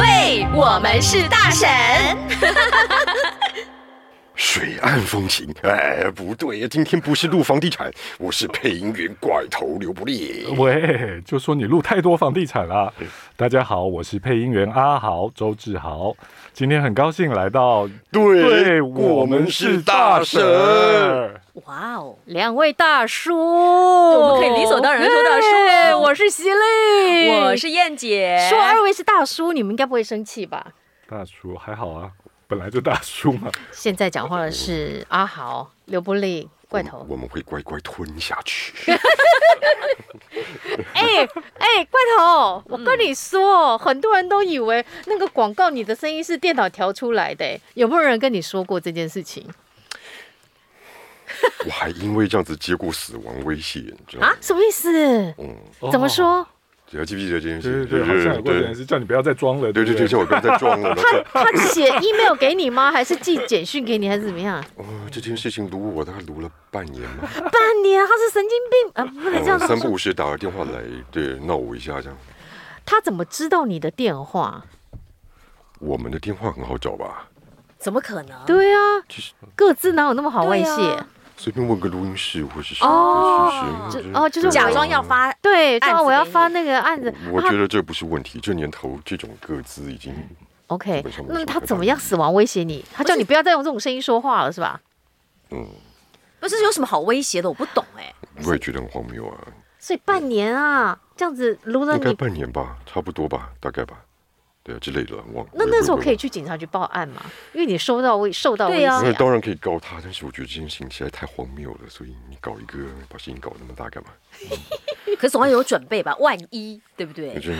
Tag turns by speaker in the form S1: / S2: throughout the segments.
S1: 对，我们是大神。
S2: 水岸风情，哎，不对呀，今天不是录房地产，我是配音员怪头刘不利。
S3: 喂，就说你录太多房地产了。大家好，我是配音员阿豪周志豪，今天很高兴来到，
S2: 对，对我们是大神。
S4: 哇哦，两位大叔，我们可以理所当然说大叔。我是犀利，
S1: 我是燕姐。
S4: 说二位是大叔，你们应该不会生气吧？
S3: 大叔还好啊，本来就大叔嘛。
S4: 现在讲话的是阿豪、刘不利、怪头。
S2: 我们会乖乖吞下去。
S4: 哎 哎、欸欸，怪头，我跟你说，嗯、很多人都以为那个广告你的声音是电脑调出来的，有没有人跟你说过这件事情？
S2: 我还因为这样子接过死亡威胁，你知道吗？啊，
S4: 什么意思？嗯，怎么说？
S2: 记不记得这件
S3: 事？对对对，好像有过这件事，叫你不要再装了。
S2: 对对对，叫我不要再装了。
S4: 他他写 email 给你吗？还是寄简讯给你，还是怎么样？
S2: 哦，这件事情撸我大概撸了半年嘛。
S4: 半年？他是神经病啊！不能这样说。
S2: 三不五时打个电话来，对，闹我一下这样。
S4: 他怎么知道你的电话？
S2: 我们的电话很好找吧？
S1: 怎么可能？
S4: 对啊，各自哪有那么好外泄？
S2: 随便问个录音室或是什
S4: 么，哦，就是
S1: 假装要发，
S4: 对，假装我要发那个案子。
S2: 我觉得这不是问题，这年头这种个资已经
S4: OK。那他怎么样死亡威胁你？他叫你不要再用这种声音说话了，是吧？
S1: 嗯，不是有什么好威胁的，我不懂哎。
S2: 我也觉得很荒谬啊。
S4: 所以半年啊，这样子录了你，
S2: 应该半年吧，差不多吧，大概吧。对啊，之类的，忘了。
S4: 那那时候可以去警察局报案吗？因为你收到威受到威胁。
S2: 那当然可以告他，但是我觉得这件事情实在太荒谬了，所以你搞一个把事情搞那么大干嘛？
S1: 可是总要有准备吧，万一对不对？
S2: 真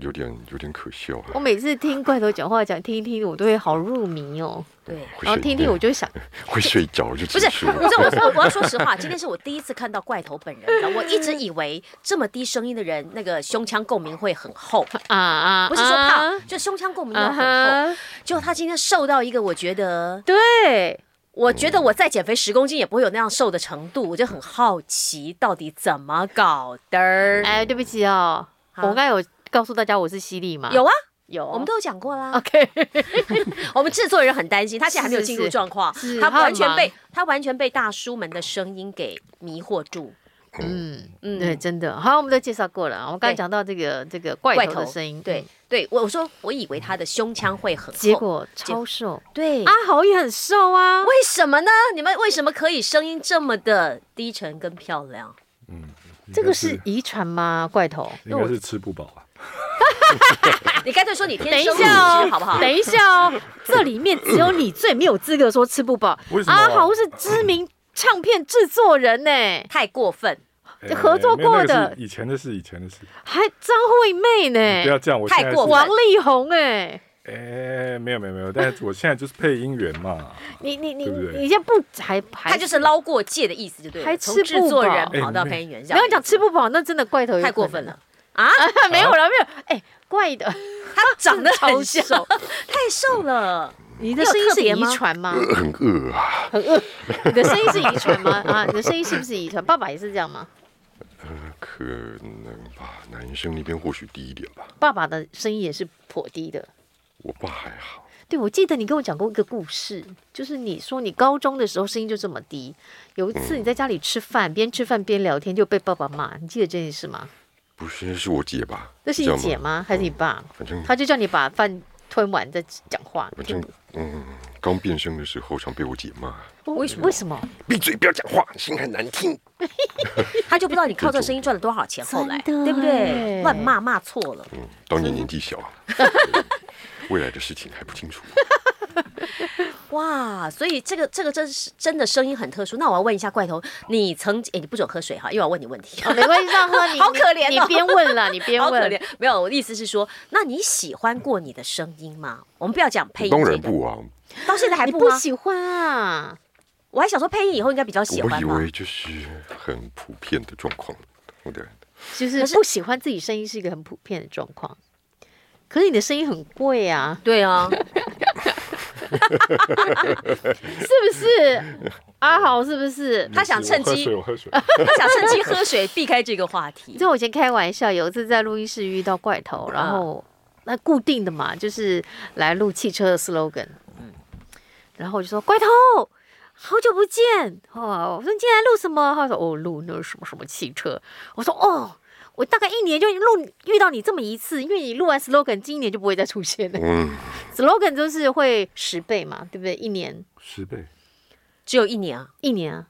S2: 有点有点可笑啊。
S4: 我每次听怪头讲话讲听一听，我都会好入迷哦。对，然后听听我就想
S2: 会睡着就不是，
S1: 不是我说我要说实话，今天是我第一次看到怪头本人，我一直以为这么低声音的人，那个胸腔共鸣会很厚啊啊，不是说胖，就胸腔共鸣要很厚。结果他今天瘦到一个，我觉得，对，我觉得我再减肥十公斤也不会有那样瘦的程度，我就很好奇到底怎么搞的。
S4: 哎，对不起哦，我刚才有告诉大家我是犀利吗？
S1: 有啊。
S4: 有，
S1: 我们都有讲过啦。
S4: OK，
S1: 我们制作人很担心，他现在还没有进入状况，他完全被他完全被大叔们的声音给迷惑住。
S4: 嗯嗯，对，真的。好，我们都介绍过了。我刚才讲到这个这个怪头的声音，
S1: 对对，我我说我以为他的胸腔会很厚，
S4: 结果超瘦。
S1: 对，
S4: 阿豪也很瘦啊，
S1: 为什么呢？你们为什么可以声音这么的低沉跟漂亮？
S4: 嗯，这个是遗传吗？怪头
S3: 应该是吃不饱啊。
S1: 你干脆说你天生丽质好不好？
S4: 等一下哦，这里面只有你最没有资格说吃不饱。阿豪是知名唱片制作人呢，
S1: 太过分。
S4: 合作过的，
S3: 以前的事，以前的事。
S4: 还张惠妹呢？
S3: 不要这样，我
S1: 太过分。
S4: 王力宏哎，
S3: 哎，没有没有没有，但是我现在就是配音员嘛。
S4: 你你你你现在不还还？
S1: 他就是捞过界的意思，就对了。还吃不饱，跑到配音员。
S4: 不要讲吃不饱，那真的怪头太过分了。啊，没有了，没有。哎，怪的，
S1: 他长得 很瘦，太瘦了。
S4: 你的声音是遗传吗？
S2: 很饿啊，
S4: 很饿。你的声音是遗传吗？啊，你的声音是不是遗传？爸爸也是这样吗？
S2: 呃，可能吧，男生那边或许低一点吧。
S4: 爸爸的声音也是颇低的。
S2: 我爸还好。
S4: 对，我记得你跟我讲过一个故事，就是你说你高中的时候声音就这么低，有一次你在家里吃饭，边吃饭边聊天就被爸爸骂，你记得这件事吗？
S2: 不是，那是我姐吧？
S4: 那是你姐吗？还是你爸？
S2: 反正
S4: 他就叫你把饭吞完再讲话。
S2: 反正嗯，刚变声的时候常被我姐骂。
S4: 为什么？为什么？
S2: 闭嘴，不要讲话，声音很难听。
S1: 他就不知道你靠这声音赚了多少钱，后来对不对？乱骂骂错了。
S2: 嗯，当年年纪小，未来的事情还不清楚。
S1: 哇，所以这个这个真是真的声音很特殊。那我要问一下怪头，你曾哎，你不准喝水哈，因为我要问你问题。
S4: 哦、没关系，让喝 你。
S1: 好可怜、哦、
S4: 你边问了，你边问。
S1: 好可。没有，我的意思是说，那你喜欢过你的声音吗？我们不要讲配音。
S2: 当然不啊。
S1: 到现在还不，
S4: 不喜欢啊？
S1: 我还想说配音以后应该比较喜欢。
S2: 我以为就是很普遍的状况。对。
S4: 就是不喜欢自己声音是一个很普遍的状况。可是你的声音很贵啊。
S1: 对啊。
S4: 是不是阿豪？是不是
S1: 他想趁机？他想趁机喝水，避开这个话题。
S4: 就我以前开玩笑，有一次在录音室遇到怪头，然后那固定的嘛，就是来录汽车的 slogan。嗯，然后我就说：“怪头，好久不见哦！”我说：“你今天来录什么？”他说：“哦，录那什么什么汽车。”我说：“哦。”我大概一年就录遇到你这么一次，因为你录完 slogan，今年就不会再出现了。嗯，slogan 就是会十倍嘛，对不对？一年
S3: 十倍，
S1: 只有一年啊，
S4: 一年啊，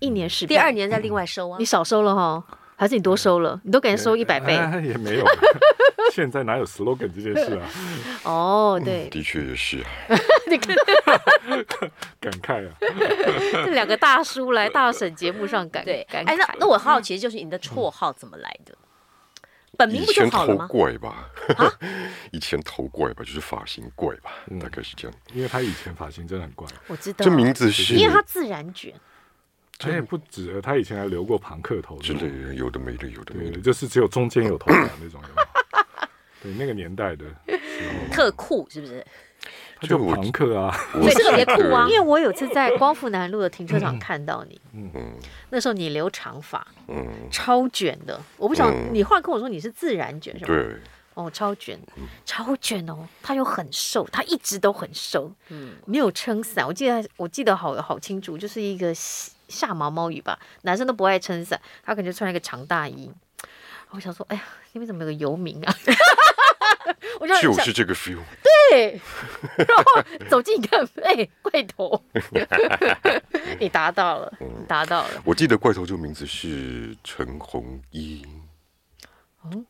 S4: 一年十倍。
S1: 第二年再另外收啊。
S4: 你少收了哈，还是你多收了？你都给人收一百倍？
S3: 也没有，现在哪有 slogan 这件事啊？
S4: 哦，对，
S2: 的确也是。
S4: 你看，
S3: 感慨啊！
S4: 这两个大叔来大婶节目上感对，
S1: 哎，那那我好奇，就是你的绰号怎么来的？本名不就好了吗？
S2: 以前头怪吧，以前头怪吧，就是发型怪吧，大概是这样。
S3: 因为他以前发型真的很怪，
S4: 我知道。
S2: 这名字是
S4: 因为他自然卷，
S3: 他也不止，他以前还留过庞克头
S2: 之类的，有的没的，有的没的，
S3: 就是只有中间有头发那种。对，那个年代的
S1: 特酷是不是？
S3: 他就朋克啊，
S1: 对，特别酷啊！
S4: 因为我有次在光复南路的停车场看到你，嗯嗯，那时候你留长发，嗯，超卷的。我不晓得你后来跟我说你是自然卷，是吧？
S2: 对，
S4: 哦，超卷，超卷哦。他又很瘦，他一直都很瘦，嗯，没有撑伞。我记得我记得好好清楚，就是一个下毛毛雨吧，男生都不爱撑伞，他可能就穿了一个长大衣。我想说，哎呀，那边怎么有个游民啊？
S2: 我就，就是这个 feel。
S4: 对，然后走近一看，哎，怪头，你达到了，达到了。
S2: 我记得怪头这个名字是陈红一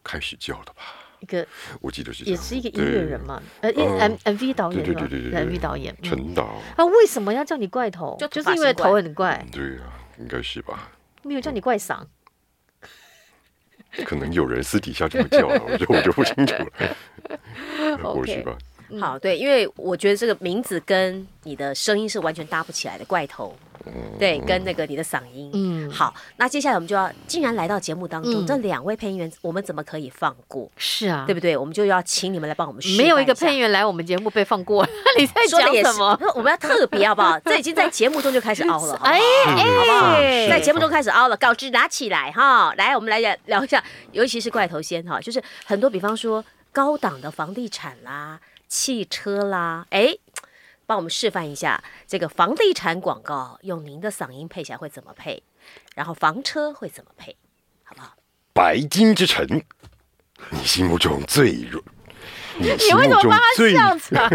S2: 开始叫的吧？
S4: 一个，
S2: 我记得是，
S4: 也是一个音乐人嘛，呃，M M V 导演，对对对对，M V 导演
S2: 陈导。
S4: 啊，为什么要叫你怪头？就就是因为头很怪。
S2: 对啊，应该是吧？
S4: 没有叫你怪嗓。
S2: 可能有人私底下这么叫了，我就我就不清楚了。或许吧。
S1: 好，对，因为我觉得这个名字跟你的声音是完全搭不起来的，怪头。对，跟那个你的嗓音，嗯，好，那接下来我们就要，既然来到节目当中，这两位配音员，我们怎么可以放过？
S4: 是啊，
S1: 对不对？我们就要请你们来帮我们。
S4: 没有一个配音员来我们节目被放过，你在讲什么？
S1: 我们要特别好不好？这已经在节目中就开始凹了，哎哎，在节目中开始凹了，稿纸拿起来哈，来，我们来聊聊一下，尤其是怪头先哈，就是很多，比方说高档的房地产啦、汽车啦，哎。帮我们示范一下这个房地产广告，用您的嗓音配起来会怎么配？然后房车会怎么配？好不好？
S2: 白金之城，你心目中最软。
S4: 你为什么帮他笑场？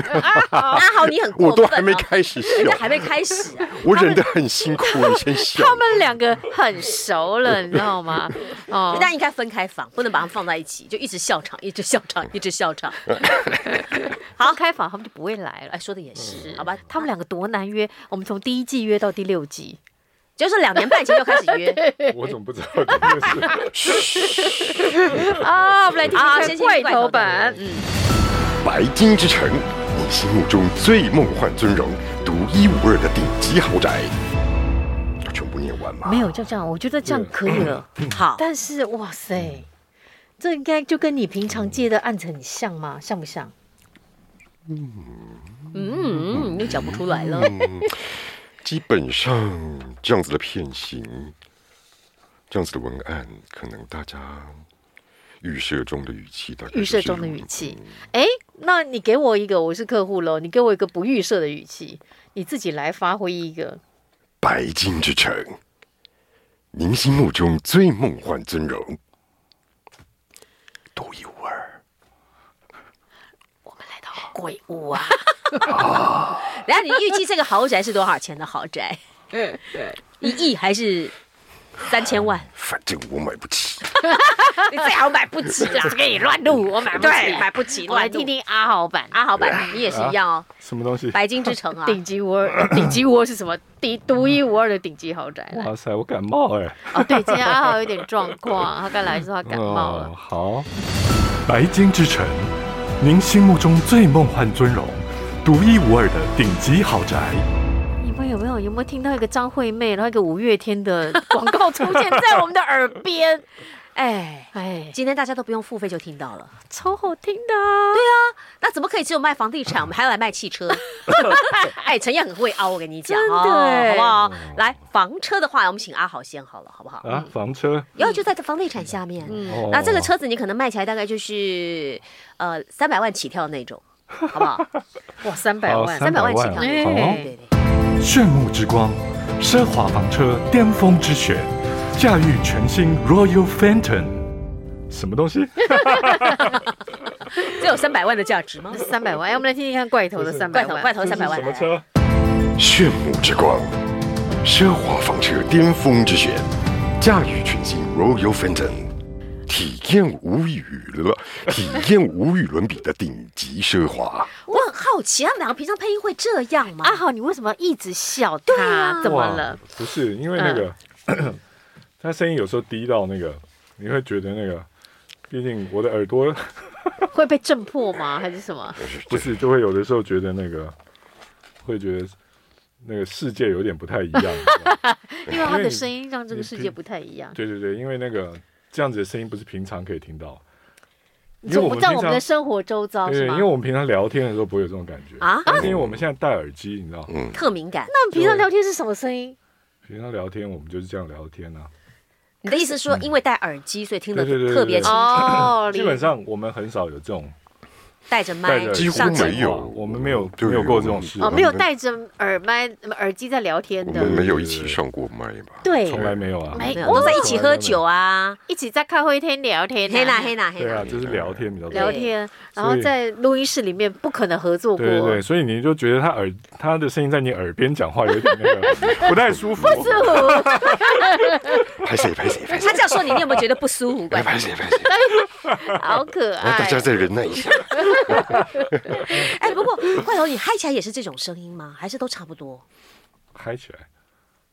S1: 阿豪，你很过分，
S2: 我都还没开始笑，
S1: 人家还没开始，
S2: 我忍得很辛苦，你先笑。
S4: 他们两个很熟了，你知道吗？
S1: 哦，人家应该分开房，不能把他们放在一起，就一直笑场，一直笑场，一直笑场。
S4: 好，开房他们就不会来了。
S1: 哎，说的也是，好吧？
S4: 他们两个多难约，我们从第一季约到第六季。
S1: 就是两年半前就开始约，
S3: 我怎么不知道这件事？
S4: 啊，我们来听听看怪头版。嗯，
S2: 白金之城，你心目中最梦幻尊荣、独一无二的顶级豪宅，要全部念完吗？
S4: 没有，就这样，我觉得这样可以了。好，但是哇塞，这应该就跟你平常接的案子很像吗？像不像？
S1: 嗯嗯，又讲不出来了。
S2: 基本上这样子的片型，这样子的文案，可能大家预设中的语气，大概
S4: 预设中的语气。哎、嗯，那你给我一个，我是客户喽，你给我一个不预设的语气，你自己来发挥一个。
S2: 白金之城，您心目中最梦幻尊荣，独一无二。
S4: 我们来到鬼屋啊！
S1: 然后你预计这个豪宅是多少钱的豪宅？嗯，对，一亿还是三千万，
S2: 反正我买不起。
S1: 你最好买不起啦，
S4: 给你乱录，我买不起，
S1: 对，买不起。
S4: 我来听听阿豪版，
S1: 阿豪版，你也是一样哦。
S3: 什么东西？
S1: 白金之城啊，
S4: 顶级无二，顶级无二是什么？独独一无二的顶级豪宅。
S3: 哇塞，我感冒哎。
S4: 哦，对，今天阿豪有点状况，他刚来的时候他感冒了。
S3: 好，白金之城，您心目中最梦幻尊荣、独一无二的顶级豪宅。
S4: 有没有听到一个张惠妹，然后一个五月天的广告出现在我们的耳边？
S1: 哎哎，今天大家都不用付费就听到了，
S4: 超好听的。
S1: 对啊，那怎么可以只有卖房地产，我们还要来卖汽车？哎，陈燕很会凹，我跟你讲，
S4: 真的，
S1: 好不好？来房车的话，我们请阿豪先好了，好不好？
S3: 啊，房车，
S1: 然后就在这房地产下面。嗯，那这个车子你可能卖起来大概就是呃三百万起跳那种，好不好？
S4: 哇，三百万，
S1: 三百万起跳，对对对。
S3: 炫目之光，奢华房车巅峰之选，驾驭全新 Royal Phantom，什么东西？
S1: 这有三百万的价值吗？
S4: 三百万，哎，我们来听听看怪头的三百万。
S1: 怪头三百万。
S3: 什么车？
S2: 炫目之光，奢华房车巅峰之选，驾驭全新 Royal Phantom，体验无与了，体验无与伦比的顶级奢华。
S1: 我很好奇，他们两个平常配音会这样吗？
S4: 阿豪，你为什么一直笑？对啊，怎么了？
S3: 不是因为那个，嗯、他声音有时候低到那个，你会觉得那个，毕竟我的耳朵
S4: 会被震破吗？还是什么？
S3: 不是，就会有的时候觉得那个，会觉得那个世界有点不太一样。
S4: 因为他的声音让这个世界不太一样。
S3: 对对对，因为那个这样子的声音不是平常可以听到。
S4: 因为我们在我们的生活周遭对吗？
S3: 因为我们平常聊天的时候不会有这种感觉啊。因为我们现在戴耳机，你知道，
S1: 嗯，特敏感。
S4: 那我们平常聊天是什么声音？
S3: 平常聊天我们就是这样聊天啊。
S1: 你的意思说，因为戴耳机，所以听得特别清楚？
S4: 哦，
S3: 基本上我们很少有这种。
S1: 带着麦，
S2: 几乎没有，
S3: 我们没有没有过这种事。
S4: 哦，没有带着耳麦、耳机在聊天的，
S2: 我们没有一起上过麦吧？
S4: 对，
S3: 从来没有啊，
S1: 没有，都在一起喝酒啊，
S4: 一起在咖啡厅聊天，
S1: 黑啦黑啦黑娜，
S3: 对啊，就是聊天比较多，
S4: 聊天，然后在录音室里面不可能合作过，
S3: 对对，所以你就觉得他耳他的声音在你耳边讲话有点那个不太舒服，
S4: 不舒服，
S2: 拍谁拍谁拍谁，
S1: 他这样说你，你有没有觉得不舒服？
S2: 拍谁拍谁，
S4: 好可爱，
S2: 大家再忍耐一下。
S1: 哎，不过怪头，你嗨起来也是这种声音吗？还是都差不多？
S3: 嗨起来，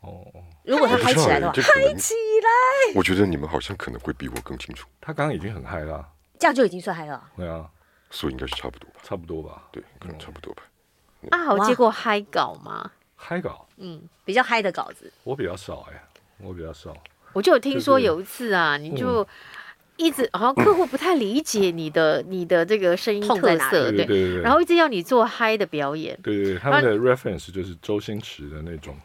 S3: 哦。
S1: 如果他嗨起来的话，嗨起来，
S2: 我觉得你们好像可能会比我更清楚。
S3: 他刚刚已经很嗨了，
S1: 这样就已经算嗨了。
S3: 对啊，
S2: 所以应该是差不多吧？
S3: 差不多吧？
S2: 对，可能差不多吧。
S4: 阿豪接过嗨稿吗？
S3: 嗨稿，
S1: 嗯，比较嗨的稿子，
S3: 我比较少哎，我比较少。
S4: 我就有听说有一次啊，你就。一直好像客户不太理解你的你的这个声音特色，对对对，然后一直要你做嗨的表演，
S3: 对对，他们的 reference 就是周星驰的那种。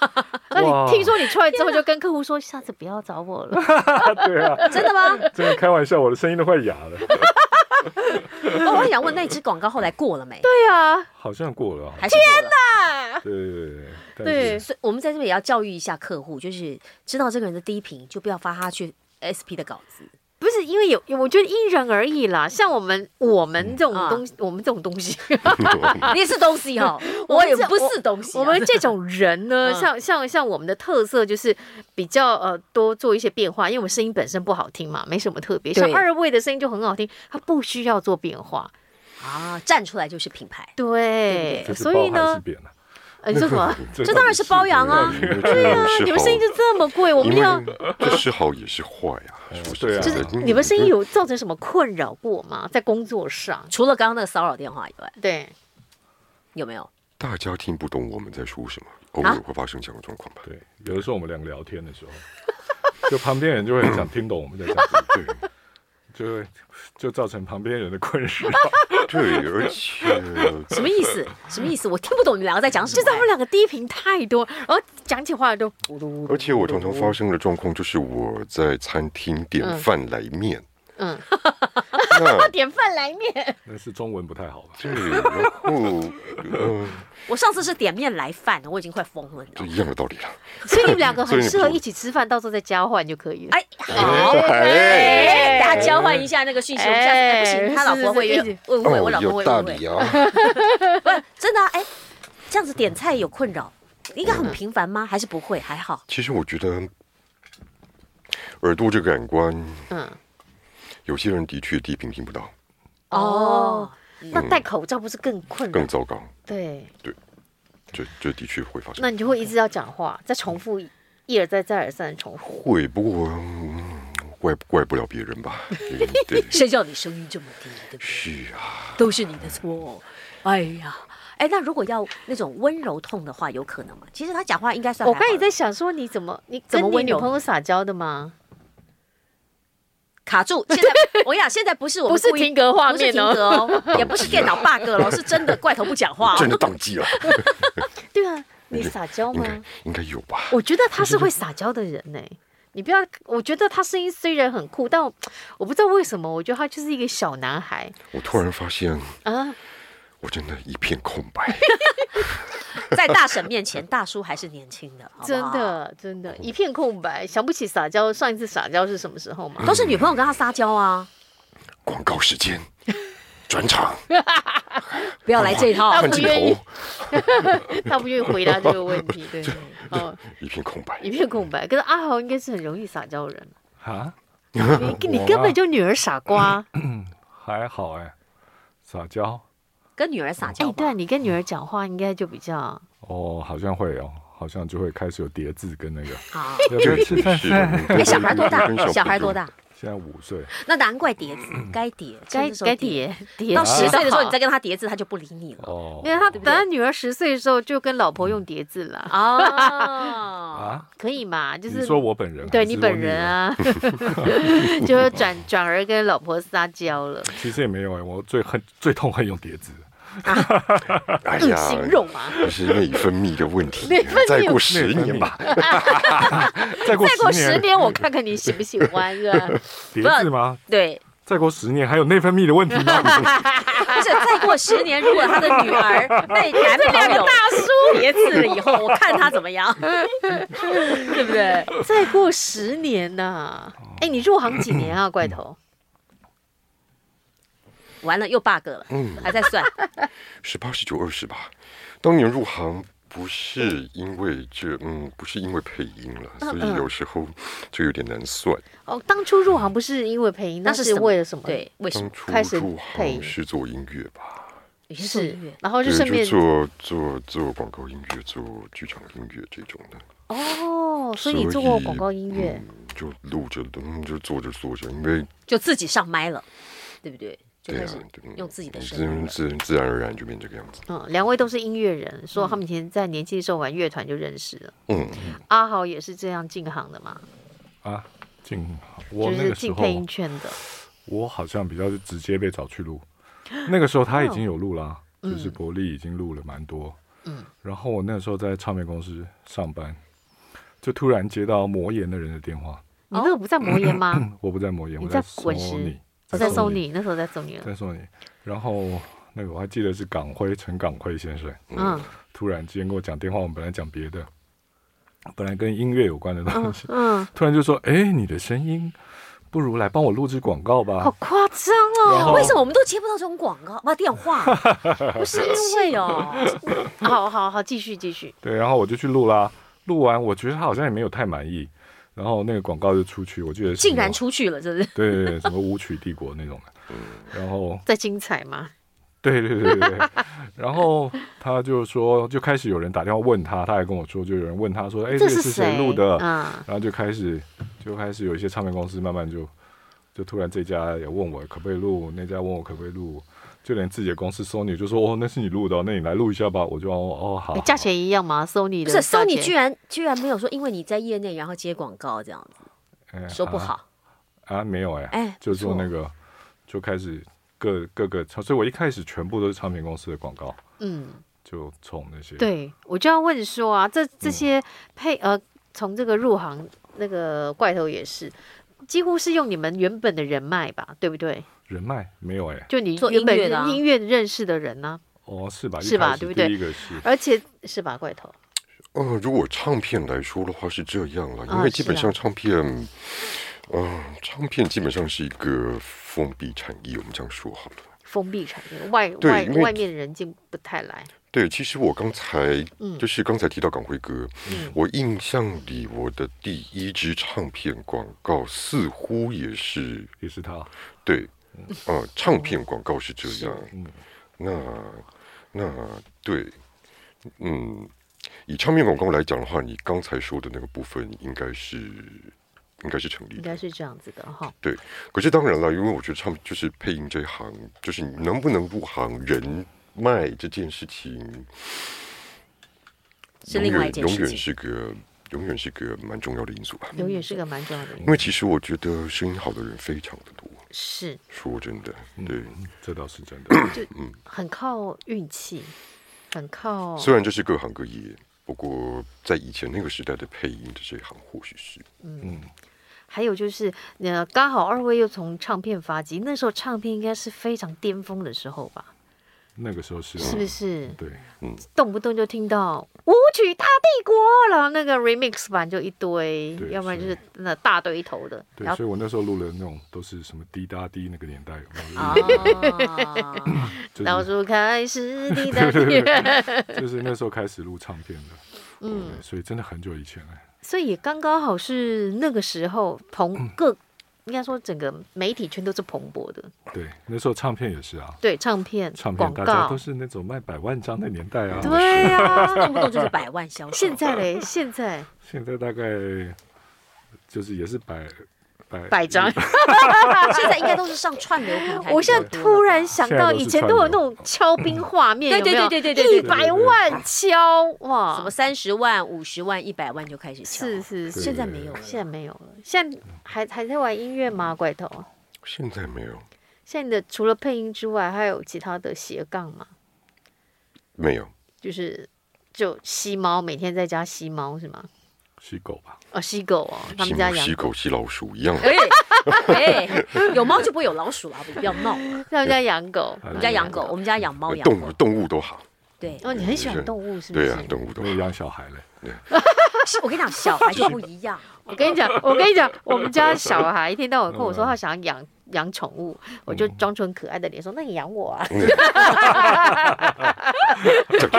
S4: 那你听说你出来之后就跟客户说，下次不要找我了。
S3: 对啊，
S1: 真的吗？
S3: 真的开玩笑，我的声音都快哑了。
S1: 我想问，那支广告后来过了没？
S4: 对啊，
S3: 好像过了。
S1: 天哪！
S3: 对对
S1: 对对，所以我们在这边也要教育一下客户，就是知道这个人的低频，就不要发他去 SP 的稿子。
S4: 不是因为有，我觉得因人而异啦。像我们我们这种东西，我们这种东西，
S1: 你也是东西哦，我也不是东西。
S4: 我们这种人呢，像像像我们的特色就是比较呃多做一些变化，因为我们声音本身不好听嘛，没什么特别。像二位的声音就很好听，他不需要做变化
S1: 啊，站出来就是品牌。
S4: 对，所以呢。哎，这什么？
S1: 这当然是包养啊！
S4: 对啊，你们声音就这么贵，我们要
S2: 这是好也是坏呀。
S3: 对啊，
S4: 就是你们声音有造成什么困扰过吗？在工作上，
S1: 除了刚刚那个骚扰电话以外，
S4: 对，
S1: 有没有？
S2: 大家听不懂我们在说什么，偶尔会发生这样的状况吧？
S3: 对，有的时候我们两个聊天的时候，就旁边人就会很想听懂我们在讲什么，对，就就造成旁边人的困扰。
S2: 对，而且
S1: 什么意思？什么意思？我听不懂你们两个在讲什么。
S4: 就是他们两个低频太多，然后讲起话都。
S2: 而且我常常发生的状况就是我在餐厅点饭来面。
S4: 嗯。点饭来面。
S3: 那是中文不太好吧？
S1: 我上次是点面来饭，我已经快疯了。
S2: 就一样的道理了。
S4: 所以你们两个很适合一起吃饭，到时候再交换就可以了。哎，
S1: 好，哎，大家交换一下那个讯息。我们下次不行，他老婆会误会，我老婆会误会。不是真的哎，这样子点菜有困扰，应该很频繁吗？还是不会？还好。
S2: 其实我觉得耳朵这个感官，
S4: 嗯，
S2: 有些人的确低频听不到，
S4: 哦，那戴口罩不是更困难？
S2: 更糟糕。
S4: 对
S2: 对，这这的确会发生。
S4: 那你就会一直要讲话，再重复一而再再而三的重复。
S2: 会，不过。嗯怪怪不了别人吧？对，
S1: 谁叫你声音这么低，对不对？
S2: 是啊，
S1: 都是你的错。哎呀，哎，那如果要那种温柔痛的话，有可能吗？其实他讲话应该算。
S4: 我刚才在想说，你怎么你跟你女朋友撒娇的吗？
S1: 卡住！现在我跟你讲，现在不是我们
S4: 不是停格画面
S1: 哦，也不是电脑 bug 了，是真的怪头不讲话，
S2: 真的宕机了。
S4: 对啊，你撒娇吗？
S2: 应该有吧。
S4: 我觉得他是会撒娇的人呢。你不要，我觉得他声音虽然很酷，但我，我不知道为什么，我觉得他就是一个小男孩。
S2: 我突然发现啊，我真的一片空白。
S1: 在大婶面前，大叔还是年轻的，好好
S4: 真的真的，一片空白，想不起撒娇。上一次撒娇是什么时候吗？
S1: 嗯、都是女朋友跟他撒娇啊。
S2: 广告时间。转场，
S1: 不要来这一套。
S4: 他不愿意，他不愿意回答这个问题。对，
S2: 哦，一片空白，
S4: 一片空白。可是阿豪应该是很容易撒娇的人
S3: 啊。
S4: 你你根本就女儿傻瓜。
S3: 还好哎，撒娇，
S1: 跟女儿撒娇。
S4: 哎，对，你跟女儿讲话应该就比较。
S3: 哦，好像会哦，好像就会开始有叠字跟那个。
S1: 好，
S3: 要不要吃饭饭？
S1: 哎，小孩多大？小孩多大？
S3: 现在五岁，
S1: 那难怪叠字该叠该
S4: 该叠叠。
S1: 到十岁的时候，你再跟他叠字，他就不理你了。
S3: 哦，
S4: 因为他等他女儿十岁的时候，就跟老婆用叠字了。
S1: 哦
S3: 啊，
S4: 可以嘛？就是
S3: 说我本人，
S4: 对你本人啊，就是转转而跟老婆撒娇了。
S3: 其实也没有哎，我最恨最痛恨用叠字。
S2: 哎呀，
S4: 形容啊，
S2: 这是内分泌的问题。再过十年吧，
S3: 再过
S4: 再过十年，我看看你喜不喜欢是
S3: 吧？别字吗？
S1: 对，
S3: 再过十年还有内分泌的问题吗？
S1: 不是，再过十年，如果他的女儿被男朋友大叔别字了以后，我看他怎么样，对不对？
S4: 再过十年呐，哎，你入行几年啊，怪头？
S1: 完了又 bug 了，嗯，还在算，
S2: 十八、十九、二十吧。当年入行不是因为这，嗯，不是因为配音了，所以有时候就有点难算。
S4: 哦，当初入行不是因为配音，那是为了什么？
S1: 对，为什么
S2: 开始入行是做音乐吧？
S4: 是，然后就顺便
S2: 做做做广告音乐，做剧场音乐这种的。
S4: 哦，所以你做过广告音乐？
S2: 就录着，嗯，就做着做着，因为
S1: 就自己上麦了，对不对？就开始用自己的声音，
S2: 自自自然而然就变这个样子。
S4: 嗯，两位都是音乐人，说他们以前在年轻的时候玩乐团就认识了。嗯，阿豪也是这样进行的吗？
S3: 啊，进我
S4: 就是进配音圈的。
S3: 我好像比较直接被找去录，那个时候他已经有录了，就是伯利已经录了蛮多。嗯，然后我那个时候在唱片公司上班，就突然接到魔岩的人的电话。
S4: 你那个不在魔岩吗？
S3: 我不在魔岩，
S4: 我在滚石。我在送你，那时候在送你了。
S3: 在送你，然后那个我还记得是港辉陈港辉先生，嗯，突然之间跟我讲电话，我们本来讲别的，本来跟音乐有关的东西，嗯，突然就说，哎，你的声音不如来帮我录制广告吧。
S4: 好夸张哦！
S1: 为什么我们都接不到这种广告？哇，电话，不是因为哦。
S4: 好好好，继续继续。
S3: 对，然后我就去录啦，录完我觉得他好像也没有太满意。然后那个广告就出去，我记得
S1: 竟然出去了，是不是？
S3: 对对对，什么舞曲帝国那种的。然后
S4: 在精彩吗？
S3: 对对对对。然后他就说，就开始有人打电话问他，他还跟我说，就有人问他说：“哎，这个是谁录的？”然后就开始就开始有一些唱片公司慢慢就就突然这家也问我可不可以录，那家问我可不可以录。就连自己的公司 Sony 就说哦，那是你录的，那你来录一下吧。我就哦哦好。
S4: 价钱一样吗？Sony 的
S1: 不是 Sony 居然居然没有说，因为你在业内然后接广告这样子，说不好
S3: 啊？没有哎哎，就做那个就开始各各个，所以我一开始全部都是唱片公司的广告，嗯，就从那些。
S4: 对，我就要问说啊，这这些配呃，从这个入行那个怪头也是，几乎是用你们原本的人脉吧，对不对？
S3: 人脉没有哎，
S4: 就你做原本音乐认识的人呢？
S3: 哦，是吧？
S4: 是吧？对不对？
S3: 第一个是，
S4: 而且是吧？怪头。
S2: 呃，如果唱片来说的话是这样了，因为基本上唱片，嗯，唱片基本上是一个封闭产业，我们这样说好了。
S4: 封闭产业，外外外面的人进不太来。
S2: 对，其实我刚才就是刚才提到港辉哥，
S4: 嗯、
S2: 我印象里我的第一支唱片广告似乎也是
S3: 也是他，
S2: 对，呃，唱片广告是这样，嗯，那那对，嗯，以唱片广告来讲的话，你刚才说的那个部分应该是应该是成立的，
S4: 应该是这样子的哈。
S2: 对，可是当然了，因为我觉得唱就是配音这一行，就是你能不能入行人。卖这件事情，
S1: 是另外一件事情，
S2: 永远是个永远是个蛮重要的因素吧。
S4: 永远是个蛮重要的因素，
S2: 因为其实我觉得声音好的人非常的多。
S4: 是，
S2: 说真的，对，
S3: 嗯、这倒是真的。
S4: 就很靠运气，很靠。
S2: 虽然这是各行各业，不过在以前那个时代的配音的这一行，或许是嗯。嗯
S4: 还有就是，呃，刚好二位又从唱片发迹，那时候唱片应该是非常巅峰的时候吧。
S3: 那个时候是
S4: 是不是？
S3: 对，
S2: 嗯，
S4: 动不动就听到舞曲大帝国，然后那个 remix 版就一堆，要不然就是那大堆头的。
S3: 对，所以我那时候录了那种都是什么滴答滴那个年代。
S4: 啊，倒数开始滴答滴，
S3: 就是那时候开始录唱片的。嗯，所以真的很久以前了。
S4: 所以也刚刚好是那个时候同各。应该说，整个媒体圈都是蓬勃的。
S3: 对，那时候唱片也是啊。
S4: 对，唱片、
S3: 唱片，大家都是那种卖百万张的年代啊。
S4: 对啊，
S1: 动不动就是百万销售。
S4: 现在嘞，现在。
S3: 现在大概就是也是百。
S4: 百张，
S1: 现在应该都是上串流平台。
S4: 我现在突然想到，以前都有那种敲冰画面，有没有？
S1: 对对对对对，
S4: 一百万敲哇，
S1: 什么三十万、五十万、一百万就开始敲。
S4: 是是，
S1: 现在没有了，
S4: 现在没有了。现在还还在玩音乐吗？怪头？
S2: 现在没有。
S4: 现在的除了配音之外，还有其他的斜杠吗？
S2: 没有。
S4: 就是就吸猫，每天在家吸猫是吗？
S3: 吸狗吧。
S4: 哦，吸狗哦，他们家养
S2: 吸狗、吸老鼠一样。
S1: 哎，有猫就不会有老鼠了，不要闹。
S4: 他们家养狗，
S1: 我们家养狗，我们家养猫养。
S2: 动物动物都好。
S1: 对
S4: 哦，你很喜欢动物是不是？
S2: 对啊，动物都
S3: 养小孩嘞。
S1: 我跟你讲，小孩就不一样。
S4: 我跟你讲，我跟你讲，我们家小孩一天到晚跟我说他想养养宠物，我就装出很可爱的脸说：“那你养我啊。”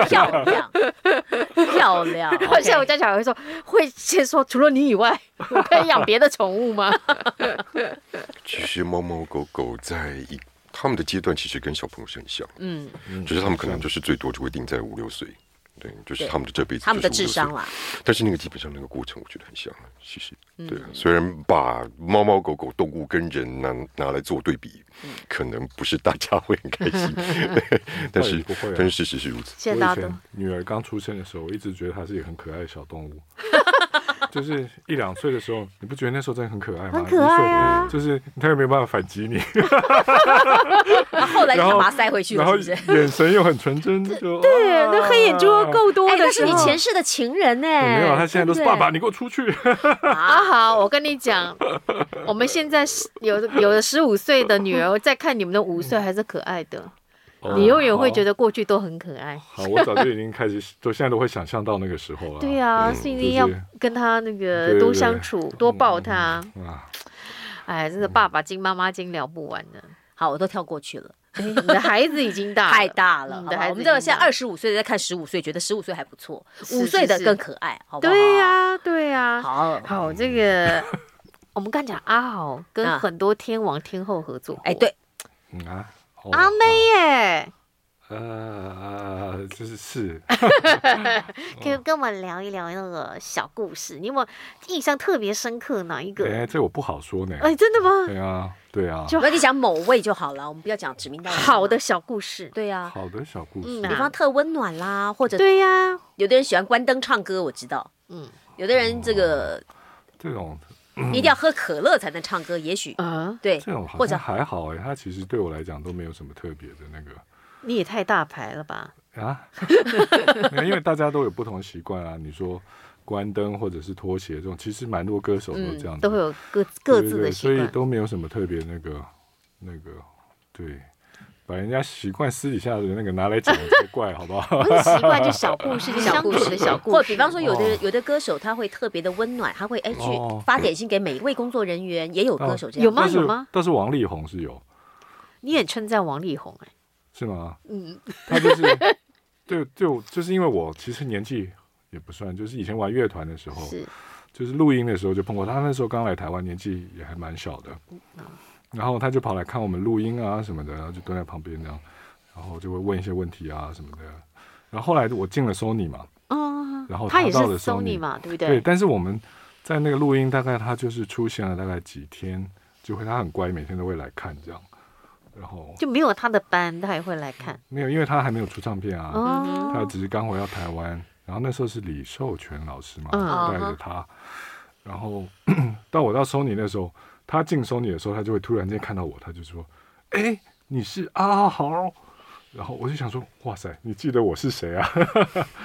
S1: 漂亮，漂亮。
S4: 现在我家小孩会说，会先说除了你以外，我可以养别的宠物吗？
S2: 其实猫猫狗狗在一他们的阶段，其实跟小朋友是很像。嗯，只是他们可能就是最多就会定在五六岁。对，就是他们的这辈子，
S1: 他们的智商啦。
S2: 但是那个基本上那个过程，我觉得很像。其实，对，虽然把猫猫狗狗动物跟人拿拿来做对比，可能不是大家会很开心，但是但是事实是如此。
S4: 我以
S3: 前女儿刚出生的时候，我一直觉得她是一个很可爱的小动物。就是一两岁的时候，你不觉得那时候真的很可爱吗？
S4: 很可爱啊！
S3: 就是他又没有办法反击你，
S1: 然后后来就把它塞回去了，
S3: 然后眼神又很纯真，就
S4: 对，那黑眼珠够多的。
S1: 但是你前世的情人呢？
S3: 没有，他现在都是爸爸，你给我出去。
S4: 好好，我跟你讲，我们现在有有的十五岁的女儿在看你们的五岁，还是可爱的。你永远会觉得过去都很可爱。
S3: 好，我早就已经开始，都现在都会想象到那个时候了。
S4: 对啊，所以一定要跟他那个多相处，多抱他。啊，哎，真的爸爸经妈妈经聊不完的。
S1: 好，我都跳过去了。
S4: 你的孩子已经大，太
S1: 大了。我们这个现在二十五岁的在看十五岁，觉得十五岁还不错，五岁的更可爱，好不好？
S4: 对呀，对呀。
S1: 好
S4: 好，这个 我们刚讲阿豪跟很多天王天后合作。
S1: 哎，对，
S3: 嗯啊。
S4: 阿妹耶，
S3: 呃，就是是，
S4: 可以跟我们聊一聊那个小故事。你有没有印象特别深刻哪一个？
S3: 哎，这我不好说呢。
S4: 哎，真的吗？
S3: 对啊，对啊。
S1: 就那你讲某位就好了，我们不要讲指名道姓。
S4: 好的小故事，
S1: 对啊，
S3: 好的小故事，
S1: 比方特温暖啦，或者
S4: 对呀，
S1: 有的人喜欢关灯唱歌，我知道。嗯，有的人这个
S3: 这种。
S1: 你一定要喝可乐才能唱歌，也许啊，对，
S3: 这种好像还好哎，他其实对我来讲都没有什么特别的那个。
S4: 你也太大牌了吧？
S3: 啊，因为大家都有不同习惯啊。你说关灯或者是拖鞋这种，其实蛮多歌手都这样，
S4: 都会有各各自的习惯，
S3: 所以都没有什么特别那个那个对。把人家习惯私底下的那个拿来讲，才怪，好不好？
S4: 不是习惯，就小故事，小故事的小故事。
S1: 或比方说，有的有的歌手他会特别的温暖，他会哎去发点心给每一位工作人员，也有歌手这样。
S4: 有吗？有吗？
S3: 但是王力宏是有。
S4: 你也称赞王力宏哎？
S3: 是吗？嗯，他就是对，就就是因为我其实年纪也不算，就是以前玩乐团的时候，
S4: 是，
S3: 就是录音的时候就碰过他。那时候刚来台湾，年纪也还蛮小的。嗯、然后他就跑来看我们录音啊什么的，然后就蹲在旁边这样，然后就会问一些问题啊什么的。然后后来我进了 Sony 嘛，
S4: 嗯，
S3: 然后他，到了 Sony，
S4: 他也是 Sony 嘛，对不对？
S3: 对，但是我们在那个录音，大概他就是出现了大概几天，就会他很乖，每天都会来看这样。然后
S4: 就没有他的班，他也会来看。
S3: 没有，因为他还没有出唱片啊，哦、他只是刚回到台湾。然后那时候是李寿全老师嘛，带着他。然后 到我到 Sony 那时候，他进 Sony 的时候，他就会突然间看到我，他就说：“哎，你是阿豪。”然后我就想说：“哇塞，你记得我是谁啊？”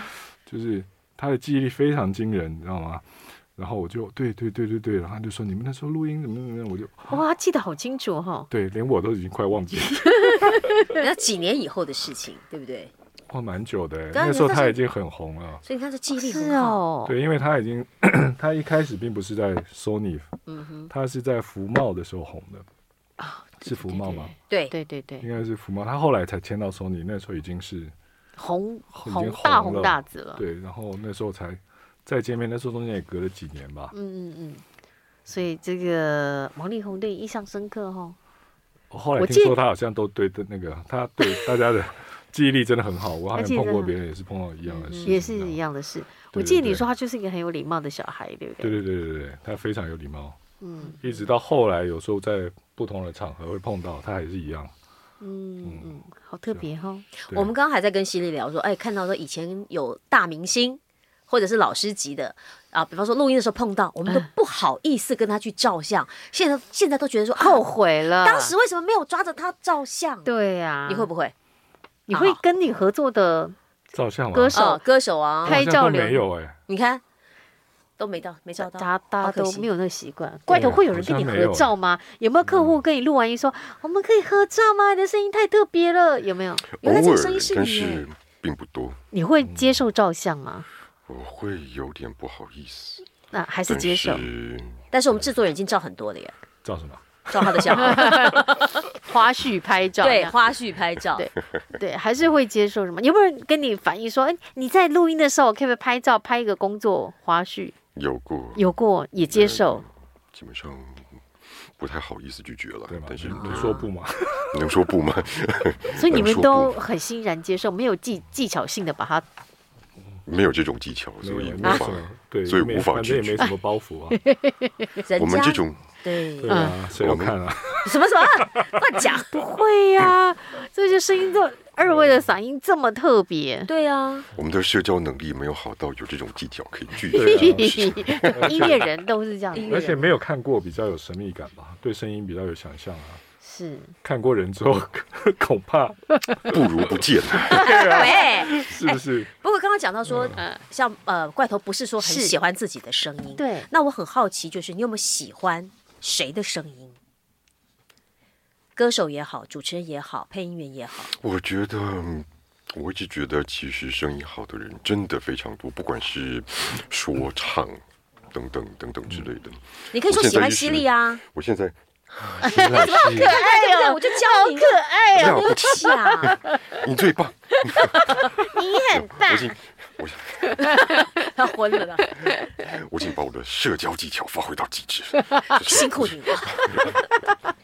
S3: 就是他的记忆力非常惊人，你知道吗？然后我就对对对对对，然后他就说，你们那时候录音怎么怎么样，我就
S4: 哇记得好清楚哈、哦。
S3: 对，连我都已经快忘记了。
S1: 那几年以后的事情，对不对？
S3: 哇，蛮久的。那时候他已经很红了，
S1: 所以他的记忆力很好。哦、
S3: 对，因为他已经 他一开始并不是在 Sony，嗯哼，他是在福茂的时候红的啊，是福茂吗？
S1: 对
S4: 对对对，
S3: 应该是福茂。他后来才签到 Sony，那时候已经是
S4: 红
S3: 红
S4: 大红大紫了。
S3: 对，然后那时候才。再见面，那时候中间也隔了几年吧。
S4: 嗯嗯嗯，所以这个王力宏对你印象深刻哈。
S3: 我后来听说他好像都对的那个，他对大家的记忆力真的很好。我好像碰过别人也是碰到一样的事，
S4: 也是一样的事。我记得你说他就是一个很有礼貌的小孩，对不对？
S3: 对对对对对，他非常有礼貌。嗯，一直到后来有时候在不同的场合会碰到，他还是一样。
S4: 嗯嗯，好特别哈。
S1: 我们刚刚还在跟犀利聊说，哎，看到说以前有大明星。或者是老师级的啊，比方说录音的时候碰到，我们都不好意思跟他去照相。现在现在都觉得说
S4: 后悔了，
S1: 当时为什么没有抓着他照相？
S4: 对呀，
S1: 你会不会？
S4: 你会跟你合作的
S3: 照相
S4: 歌手
S1: 歌手啊
S4: 拍照
S3: 没有哎？
S1: 你看都没到，没照到，
S4: 大家都没有那个习惯。怪头会有人跟你合照吗？有没有客户跟你录完音说我们可以合照吗？你的声音太特别了，有没有？
S2: 偶尔，但是并不多。
S4: 你会接受照相吗？
S2: 我会有点不好意思，
S4: 那还是接受。
S1: 但是我们制作人已经照很多了耶。
S3: 照什么？
S1: 照他的相。
S4: 花絮拍照。
S1: 对，花絮拍照。
S4: 对对，还是会接受什么？有没有人跟你反映说，哎，你在录音的时候可不可以拍照，拍一个工作花絮？
S2: 有过，
S4: 有过，也接受。
S2: 基本上不太好意思拒绝了，
S3: 对吗？
S2: 但是
S3: 能说不吗？
S2: 能说不吗？
S4: 所以你们都很欣然接受，没有技技巧性的把它。
S2: 没有这种技巧，所以无法，对，所以无法拒绝。
S3: 也没什么包袱啊。
S2: 我们这种，
S1: 对
S3: 啊，谁要看啊？
S1: 什么什么？乱讲！
S4: 不会呀，这些声音都二位的嗓音这么特别。对啊，
S2: 我们的社交能力没有好到有这种技巧可以拒绝。
S4: 音乐人都是这样，
S3: 而且没有看过比较有神秘感吧？对声音比较有想象啊。
S4: 是
S3: 看过人之后，恐怕
S2: 不如不见。
S1: 对，
S3: 是不是？
S1: 不过刚刚讲到说，呃，像呃，怪头不是说很喜欢自己的声音。
S4: 对。
S1: 那我很好奇，就是你有没有喜欢谁的声音？歌手也好，主持人也好，配音员也好。
S2: 我觉得，我一直觉得，其实声音好的人真的非常多，不管是说唱等等等等之类的。
S1: 你可以说喜欢犀利啊。
S2: 我现在。
S1: 好可爱哦！我就叫你
S4: 可爱哦，
S2: 对不起啊！你最棒，
S4: 你很棒。我
S1: 他昏了。
S2: 我已经把我的社交技巧发挥到极致，
S1: 辛苦你了。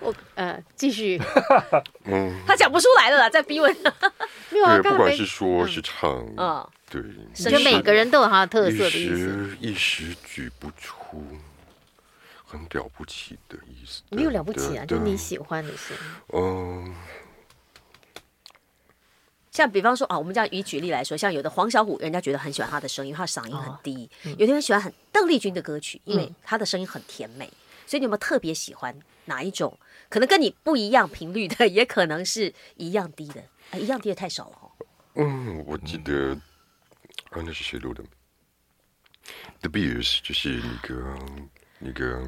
S4: 我呃，继续。
S2: 嗯，
S1: 他讲不出来了啦，在逼问。
S4: 没有啊，
S2: 不管是说是唱，嗯，对，
S4: 就每个人都有他的特色的意
S2: 思，一时举不出。很了不起的意思，
S4: 没有了不起啊，就你喜欢的声音。
S2: 嗯，
S1: 像比方说啊，我们这样以举例来说，像有的黄小琥，人家觉得很喜欢他的声音，他的嗓音很低；有的人喜欢很邓丽君的歌曲，因为他的声音很甜美。所以你有没有特别喜欢哪一种？可能跟你不一样频率的，也可能是一样低的。一样低的太少了哦。
S2: 嗯，我记得啊，那是谁录的？The Beers 就是那个。那个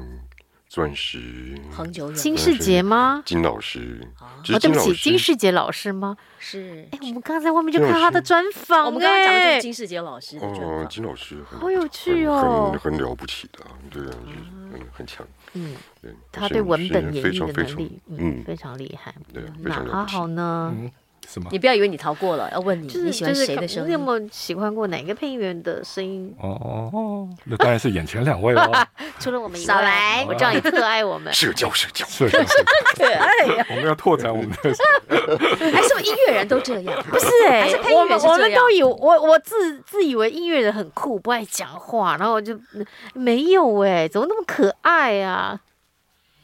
S2: 钻石
S1: 恒久远，
S4: 金世杰吗？
S2: 金老师
S4: 哦，对不起，金世杰老师吗？
S1: 是。
S4: 哎，我们刚刚在外面就看他的专访，
S1: 我们刚刚讲的就是金世杰老师
S2: 哦，金老师
S4: 好有趣哦，
S2: 很了不起的，对，嗯，很强，
S4: 嗯，他对文本演绎的能力，嗯，非常厉害，
S2: 对，非常
S4: 阿豪呢？
S3: 什么？
S1: 你不要以为你逃过了，要问你
S4: 就是
S1: 你喜欢谁的声音？
S4: 你有没有喜欢过哪个配音员的声音？
S3: 哦哦哦，那当然是眼前两位了。
S4: 除了我们以外，
S1: 少来
S4: 我知道你特爱我们。
S2: 社交社交，
S3: 是是是，
S4: 可爱呀！
S3: 我们要拓展我们的。
S1: 还，是不是音乐人都这样？
S4: 不是哎，我们我们都以我我自自以为音乐人很酷，不爱讲话，然后我就没有哎，怎么那么可爱啊？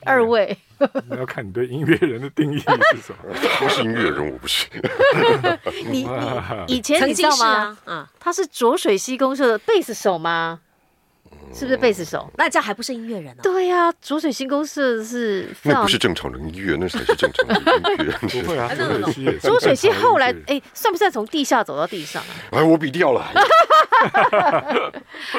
S4: 二位。
S3: 你要看你对音乐人的定义是什么？
S2: 不是音乐人，我不是。
S4: 你你以前你知道吗？啊，他是浊水溪公社的贝斯手吗？是不是贝斯手？
S1: 那这样还不是音乐人呢？
S4: 对呀，浊水溪公社是
S2: 那不是正常的音乐，那才是正常的音乐。
S3: 不会啊，浊水溪
S4: 浊水溪后来哎，算不算从地下走到地上啊？
S2: 哎，我比掉了。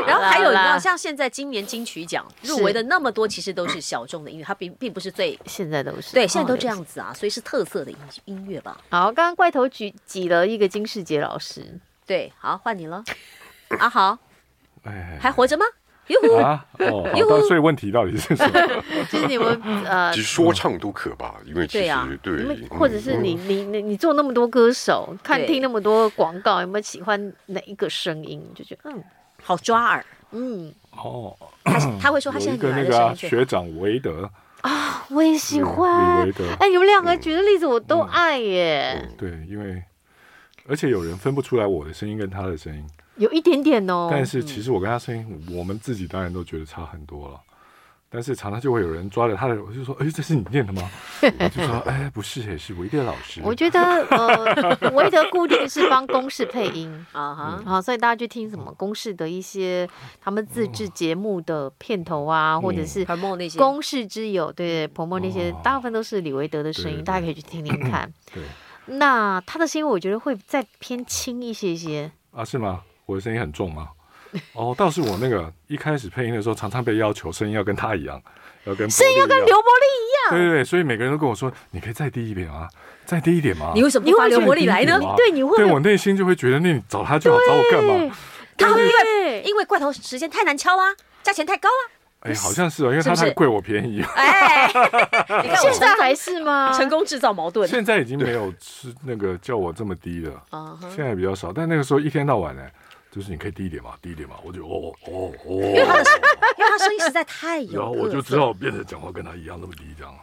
S1: 然后还有，你知道，像现在今年金曲奖入围的那么多，其实都是小众的音乐，它并并不是最
S4: 现在都是
S1: 对，现在都这样子啊，所以是特色的音音乐吧。
S4: 好，刚刚怪头举挤了一个金世杰老师，
S1: 对，好，换你了。阿豪，哎，还活着吗？哟
S3: 啊哦，好，所以问题到底是什么？
S4: 就是你们呃，
S2: 其实说唱都可吧，因为其实对，
S4: 或者是你你你你做那么多歌手，看听那么多广告，有没有喜欢哪一个声音？就觉得嗯。
S1: 好抓耳，
S4: 嗯，
S3: 哦，
S1: 他他会说他现在
S3: 有一个那个学长韦德。
S4: 啊，我也喜
S3: 欢。韦德，
S4: 哎，你们两个举的例子我都爱耶。
S3: 对，因为而且有人分不出来我的声音跟他的声音，
S4: 有一点点哦。
S3: 但是其实我跟他声音，我们自己当然都觉得差很多了。但是常常就会有人抓着他的，我就说：“哎，这是你念的吗？” 我就说：“哎，不是，也是维德老师。”
S4: 我觉得呃，维德固定是帮公式配音 啊哈，好，所以大家去听什么公式的一些他们自制节目的片头啊，或者是公式之友对彭莫那些，大部分都是李维德的声音，大家可以去听听看。
S3: 对，
S4: 那他的声音我觉得会再偏轻一些些
S3: 啊？是吗？我的声音很重吗？哦，倒是我那个一开始配音的时候，常常被要求声音要跟他一样，要跟
S4: 声音要跟刘伯利一样。
S3: 对对对，所以每个人都跟我说：“你可以再低一点啊，再低一点嘛。”
S1: 你为什么不发刘伯利来呢？
S4: 对，你会
S3: 对我内心就会觉得，那你找他就好，找我干嘛？
S1: 他因为因为怪头时间太难敲啊，价钱太高啊。
S3: 哎，好像是哦，因为他太贵，我便宜。
S1: 哎，你看
S4: 现在还是吗？
S1: 成功制造矛盾。
S3: 现在已经没有是那个叫我这么低了，现在比较少。但那个时候一天到晚呢。就是你可以低一点嘛，低一点嘛，我就哦哦哦，因
S1: 为他的，因为他声音实在太有，
S3: 然后我就只好变成讲话跟他一样那么低这样。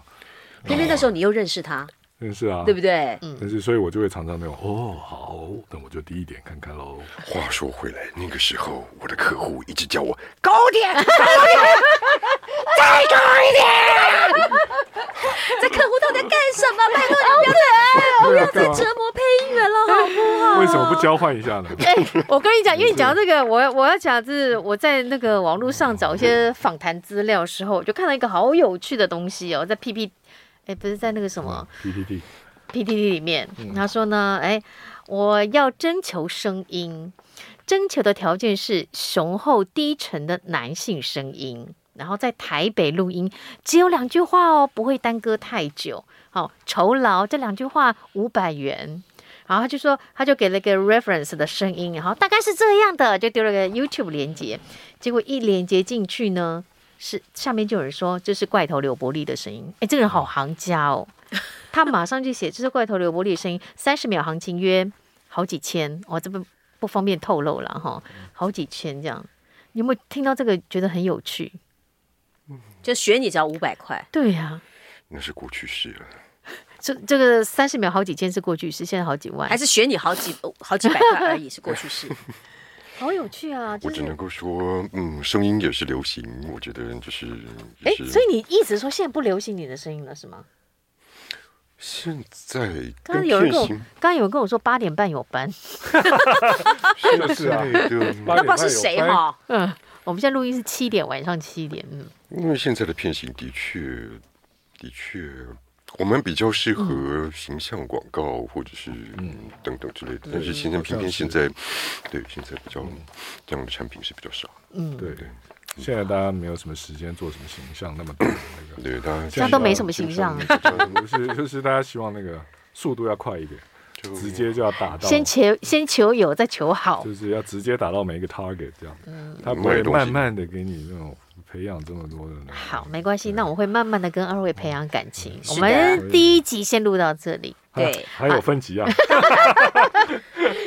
S1: 偏偏那时候你又认识他，
S3: 认识啊，
S1: 对不对？
S3: 嗯，但是所以我就会常常那种哦好，那我就低一点看看喽。
S2: 话说回来，那个时候我的客户一直叫我高点，高点，再高一点。
S1: 这客户到底在干什么？拜托你不要再，不要再折磨配音员了，好不好？
S3: 为什么不交换一下呢？
S4: 哎，我跟你讲，因为你讲到这个，我我要讲是我在那个网络上找一些访谈资料的时候，我就看到一个好有趣的东西哦，在 P P，哎，不是在那个什么
S3: P P T
S4: P P T 里面，他说呢，哎，我要征求声音，征求的条件是雄厚低沉的男性声音。然后在台北录音，只有两句话哦，不会耽搁太久。好，酬劳这两句话五百元。然后他就说，他就给了个 reference 的声音，然后大概是这样的，就丢了个 YouTube 连接。结果一连接进去呢，是下面就有人说这是怪头刘伯利的声音。哎，这个人好行家哦，他马上就写这是怪头刘伯利的声音，三十秒行情约好几千。我、哦、这不不方便透露了哈，好几千这样。你有没有听到这个觉得很有趣？
S1: 就学你只要五百块，
S4: 对呀、啊，
S2: 那是过去式了。
S4: 这这个三十秒好几千是过去式，现在好几万，
S1: 还是学你好几好几百块而已是过去式。
S4: 好有趣啊！就是、
S2: 我只能够说，嗯，声音也是流行，我觉得就是。
S4: 哎，所以你一直说现在不流行你的声音了是吗？
S2: 现在
S4: 刚刚有人跟我，刚刚有人跟我说八点半有班，
S3: 是啊，
S1: 那不知道是谁哈？
S4: 嗯。我们现在录音是七点，晚上七点。嗯，
S2: 因为现在的片型的确，的确，我们比较适合形象广告或者是嗯等等之类的。但是现在偏偏现在，对现在比较这样的产品是比较少。
S3: 嗯，对对。现在大家没有什么时间做什么形象那么多那个，
S2: 对，大家
S4: 现在都没什么形象。
S3: 不是就是大家希望那个速度要快一点。直接就要打到，
S4: 先求先求有，再求好，
S3: 就是要直接打到每一个 target 这样。嗯，他不会慢慢的给你那种培养这么多的。
S4: 好，没关系，那我会慢慢的跟二位培养感情。我们第一集先录到这里。
S1: 对，
S3: 还有分级啊？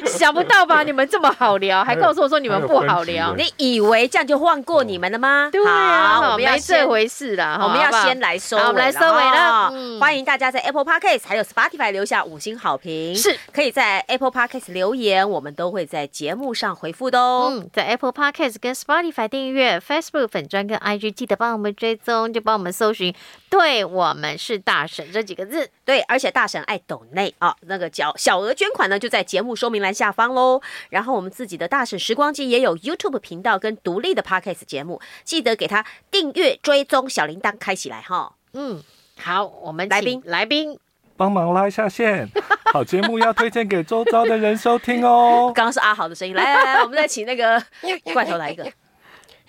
S4: 想不到吧？你们这么好聊，还告诉我说你们不好聊。
S1: 你以为这样就放过你们了吗？
S4: 对啊，我们要这回事啦。
S1: 我们要先来收尾，
S4: 我们来收尾了。
S1: 欢迎大家在 Apple Podcast 还有 Spotify 留下五星好评，
S4: 是
S1: 可以在 Apple Podcast 留言，我们都会在节目上回复的哦。
S4: 嗯，在 Apple Podcast 跟 Spotify 订阅，Facebook 粉专跟 IG 记得帮我们追踪，就帮我们搜寻。对，我们是大神这几个字，
S1: 对，而且大神爱抖内啊，那个小小额捐款呢，就在节目说明栏下方喽。然后我们自己的大婶时光机也有 YouTube 频道跟独立的 Podcast 节目，记得给他订阅、追踪、小铃铛开起来哈。
S4: 嗯，好，我们来宾来宾
S3: 帮忙拉一下线，好节目要推荐给周遭的人收听哦。
S1: 刚刚是阿豪的声音，来来来，我们再请那个 怪头来一个，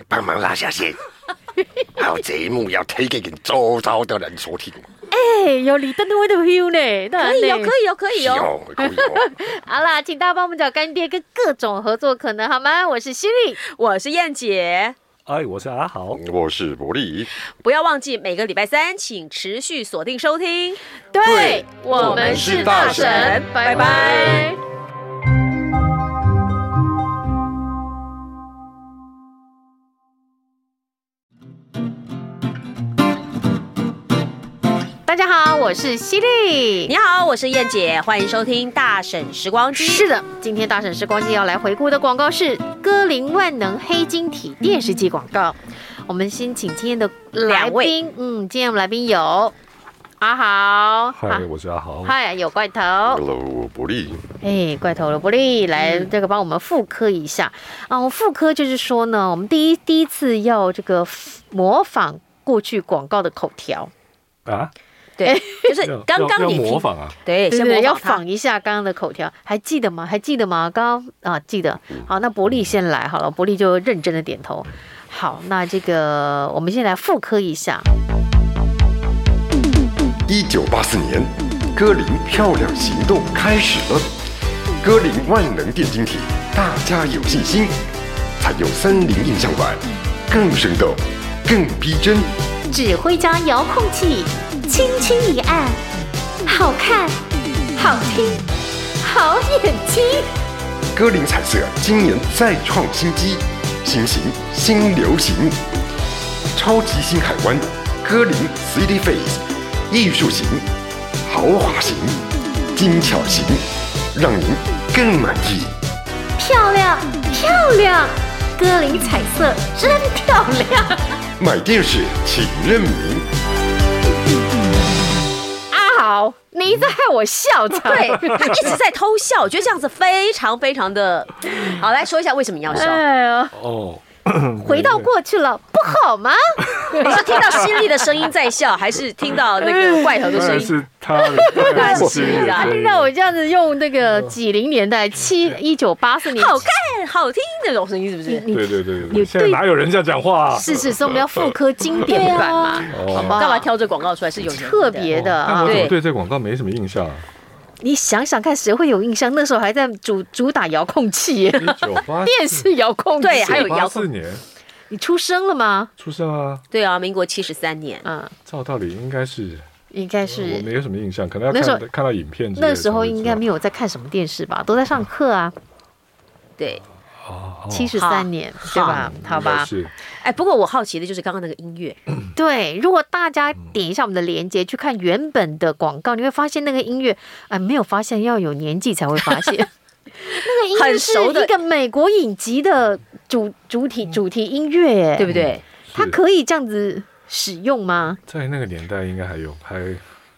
S2: 帮忙拉下线。好节目要推给周遭的人收听。
S4: 哎，有李登辉的 feel 呢，
S1: 可以哦，可以哦，可以哦，
S2: 可以哦。
S4: 好啦，请大家帮我们找干爹跟各种合作可能好吗？我是犀利，
S1: 我是燕姐，
S3: 哎，我是阿豪，
S2: 我是伯利。
S1: 不要忘记每个礼拜三，请持续锁定收听。
S4: 对，对我们是大神，拜拜。拜拜大家好，我是犀利。
S1: 你好，我是燕姐。欢迎收听大婶时光机。
S4: 是的，今天大婶时光机要来回顾的广告是歌林万能黑晶体电视机广告。我们先请今天的来宾，位嗯，今天我们来宾有阿豪，
S3: 嗨，我是阿豪，
S4: 嗨，有怪头
S2: ，Hello，伯利，
S4: 哎，怪头的伯利，来这个帮我们复刻一下啊。我复刻就是说呢，我们第一第一次要这个模仿过去广告的口条
S3: 啊。
S1: 对，就是刚刚你
S3: 模仿啊，
S1: 对，
S4: 对对，要仿一下刚刚的口条，还记得吗？还记得吗？刚刚啊，记得。好，那伯利先来好了，伯利就认真的点头。好，那这个我们先来复刻一下。
S2: 一九八四年，歌林漂亮行动开始了。歌林万能电晶体，大家有信心。采用三菱印象馆，更生动，更逼真。
S5: 指挥家遥控器。轻轻一按，好看，好听，好眼睛。
S2: 歌林彩色今年再创新机，新型新流行，超级新海湾歌林 City Face，艺术型、豪华型、精巧型，让您更满意。
S5: 漂亮漂亮，歌林彩色真漂亮。
S2: 买电视请认明。
S4: 好，你在害我笑场，
S1: 对，他一直在偷笑，我觉得这样子非常非常的好。来说一下为什么你要笑？哎呀，
S4: 哦。回到过去了，不好吗？
S1: 你是听到犀利的声音在笑，还是听到那个怪头的声音？
S3: 是他的声音 啊！
S4: 让我这样子用那个几零年代七一九八四年，
S1: 好看好听那种声音，是不是？
S3: 对对对对，现在哪有人这样讲话？
S4: 是是，所以我们要复刻经典版嘛？好吧？
S1: 干嘛挑这广告出来？是有
S4: 特别的啊？
S3: 我对这广告没什么印象。
S4: 你想想看，谁会有印象？那时候还在主主打遥控器，电视遥控器，
S1: 对，还有遥控。
S3: 四年，
S4: 你出生了吗？
S3: 出生啊。
S1: 对啊，民国七十三年。
S4: 嗯，
S3: 照道理应该是，
S4: 应该是。
S3: 我没有什么印象，可能要看看到影片。
S4: 那时候应该没有在看什么电视吧？都在上课啊。
S1: 对。
S4: 七十三年，对吧？好吧。
S1: 哎，不过我好奇的就是刚刚那个音乐。
S4: 对，如果大家点一下我们的链接去看原本的广告，你会发现那个音乐，哎，没有发现要有年纪才会发现。那个音乐是一个美国影集的主主题主题音乐，对不对？它可以这样子使用吗？
S3: 在那个年代应该还有，还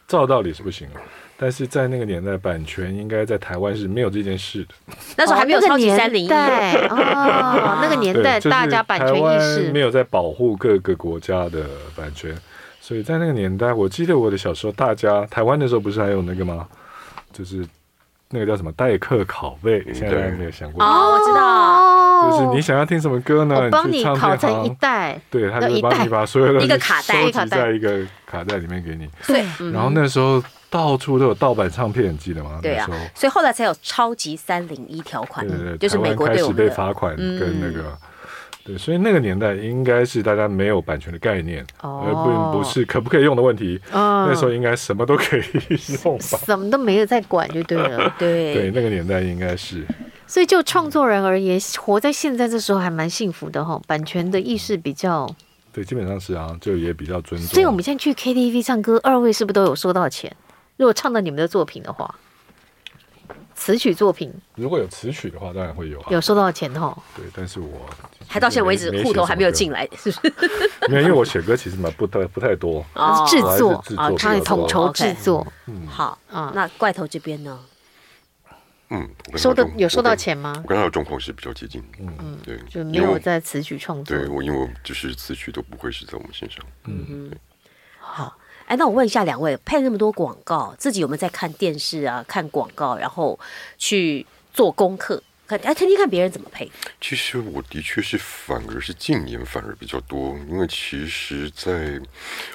S3: 照道理是不行了。但是在那个年代，版权应该在台湾是没有这件事的。
S1: 那时候还没有超级三零一。
S4: 哦，那个 年代大家版权意识
S3: 没有在保护各个国家的版权，所以在那个年代，我记得我的小时候，大家台湾的时候不是还有那个吗？就是那个叫什么代客拷贝，现在没有想过。
S1: 哦，我知道，
S3: 就是你想要听什么歌呢？
S4: 我帮你拷成一袋，
S3: 对，他就帮你把所有的
S1: 一个卡带
S3: 收集在一个卡带里面给你。
S1: 对，
S3: 然后那时候。到处都有盗版唱片，你记得吗？
S1: 对啊，所以后来才有超级三零一条款，对对对，就是美国开
S3: 始被罚款跟那个对，所以那个年代应该是大家没有版权的概念，哦、而并不是可不可以用的问题。哦、那时候应该什么都可以用吧，
S4: 什么都没有在管就对了。对
S3: 对，那个年代应该是。
S4: 所以就创作人而言，活在现在这时候还蛮幸福的哈，版权的意识比较。
S3: 对，基本上是啊，就也比较尊重。
S4: 所以我们现在去 KTV 唱歌，二位是不是都有收到钱？如果唱到你们的作品的话，词曲作品，
S3: 如果有词曲的话，当然会有啊，
S4: 有收到钱哈。
S3: 对，但是我
S1: 还到现在为止户头还没有进来，是不是？
S3: 没有，因为我写歌其实蛮不太不太多，
S4: 制作啊，他统筹制作。
S1: 嗯，好啊，那怪头这边呢？
S2: 嗯，
S4: 收的有收到钱吗？
S2: 我跟他的状况是比较接近，嗯，对，
S4: 就没有在词曲创作。
S2: 对我，因为我就是词曲都不会是在我们身上。嗯。嗯，
S1: 好，哎，那我问一下两位，配那么多广告，自己有没有在看电视啊？看广告，然后去做功课？哎，听听看别人怎么配。
S2: 其实我的确是反而是近年反而比较多，因为其实在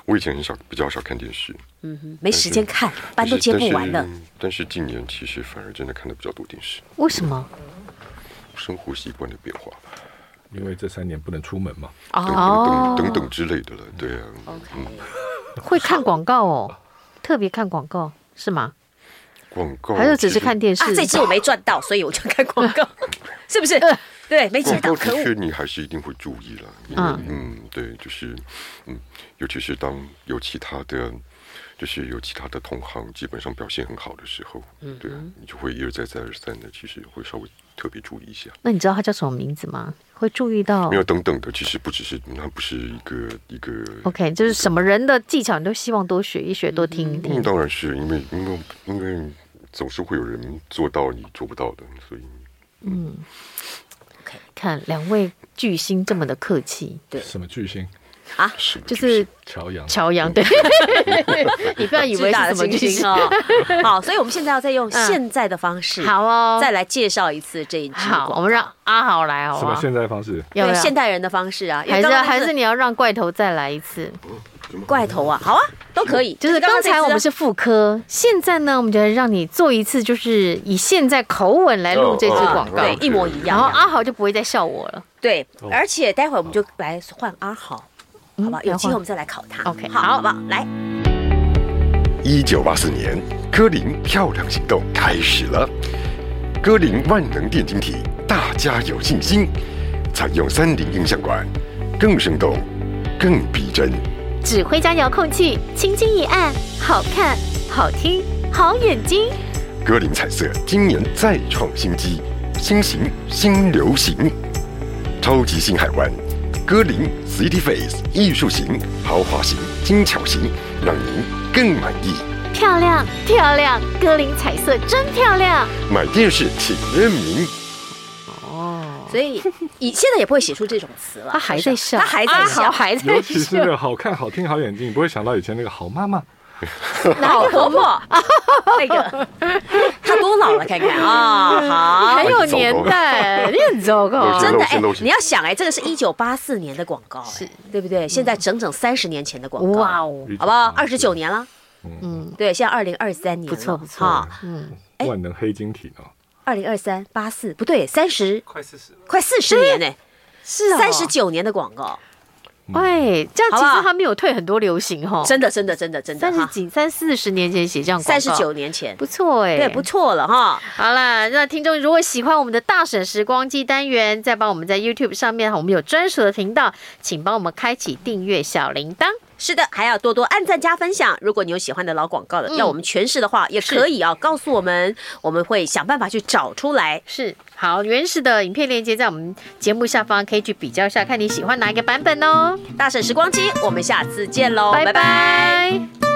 S2: 我以前很少比较少看电视，
S1: 嗯哼，没时间看，班都接不完了。
S2: 但是近年其实反而真的看的比较多电视。
S4: 为什么？
S2: 生活习惯的变化，
S3: 因为这三年不能出门嘛，
S2: 哦，等等等等之类的了，对啊。嗯，
S4: 会看广告哦，特别看广告是吗？
S2: 广告
S4: 还是只是看电视？
S1: 这次我没赚到，所以我就看广告，是不是？对，没接到。
S2: 的确，你还是一定会注意了，因为嗯，对，就是嗯，尤其是当有其他的，就是有其他的同行基本上表现很好的时候，嗯，对，你就会一而再再而三的，其实会稍微特别注意一下。
S4: 那你知道他叫什么名字吗？会注意到？
S2: 没有等等的，其实不只是，那不是一个一个。
S4: OK，就是什么人的技巧，你都希望多学一学，多听一听。
S2: 当然是因为，因为，因为。总是会有人做到你做不到的，所以，嗯
S4: ，OK，看两位巨星这么的客气，对，
S3: 什么巨星
S1: 啊？
S4: 就是
S3: 乔洋，
S4: 乔洋，对，你不要以为是什么巨星哦。
S1: 好，所以我们现在要再用现在的方式，好哦，再来介绍一次这一支。
S4: 好，我们让阿豪来好。
S3: 什么现在的方式？
S1: 用现代人的方式啊？
S4: 还是还是你要让怪头再来一次？
S1: 怪头啊，好啊，都可以。
S4: 就是刚才我们是副科，现在呢，我们就来让你做一次，就是以现在口吻来录这支广告，
S1: 对，一模一样。
S4: 然后阿豪就不会再笑我了。
S1: 对，而且待会儿我们就来换阿豪，好吧？有机会我们再来考他。OK，好，好不好？来，
S2: 一九八四年，歌林漂亮行动开始了。歌林万能电晶体，大家有信心。采用三菱音响管，更生动，更逼真。
S5: 指挥家遥控器，轻轻一按，好看、好听、好眼睛。
S2: 歌林彩色今年再创新机，新型新流行，超级星海湾，歌林 City Face 艺术型、豪华型、精巧型，让您更满意。
S5: 漂亮漂亮，歌林彩色真漂亮。
S2: 买电视请认明。
S1: 所以，以现在也不会写出这种词了。
S4: 他还在笑，
S1: 他还在笑，还在笑。
S3: 尤其是那个好看、好听、好眼睛，你不会想到以前那个好妈妈、
S1: 好婆婆，那个。她多老了？看看啊，好，
S4: 很有年代，你很糟糕，
S1: 真的哎！你要想哎，这个是一九八四年的广告，是。对不对？现在整整三十年前的广告，哇哦，好不好？二十九年了，嗯，对，现在二零二三年，
S4: 不错不错，
S3: 嗯，万能黑晶体呢？
S1: 二零二三八四不对，三十。
S3: 快四十，
S1: 快四十年呢，是三十九年的广告。
S4: 哎，这样其实他没有退很多流行哈，
S1: 真的真的真的真的，
S4: 但是仅三四十年前写这样广告，
S1: 三十九年前。
S4: 不错哎，
S1: 对，不错了哈。
S4: 好了，那听众如果喜欢我们的大婶时光机单元，再帮我们在 YouTube 上面，我们有专属的频道，请帮我们开启订阅小铃铛。
S1: 是的，还要多多按赞加分享。如果你有喜欢的老广告的，要我们诠释的话，也可以啊，告诉我们，我们会想办法去找出来。
S4: 是，好，原始的影片链接在我们节目下方，可以去比较一下，看你喜欢哪一个版本哦。
S1: 大婶时光机，我们下次见喽，
S4: 拜拜。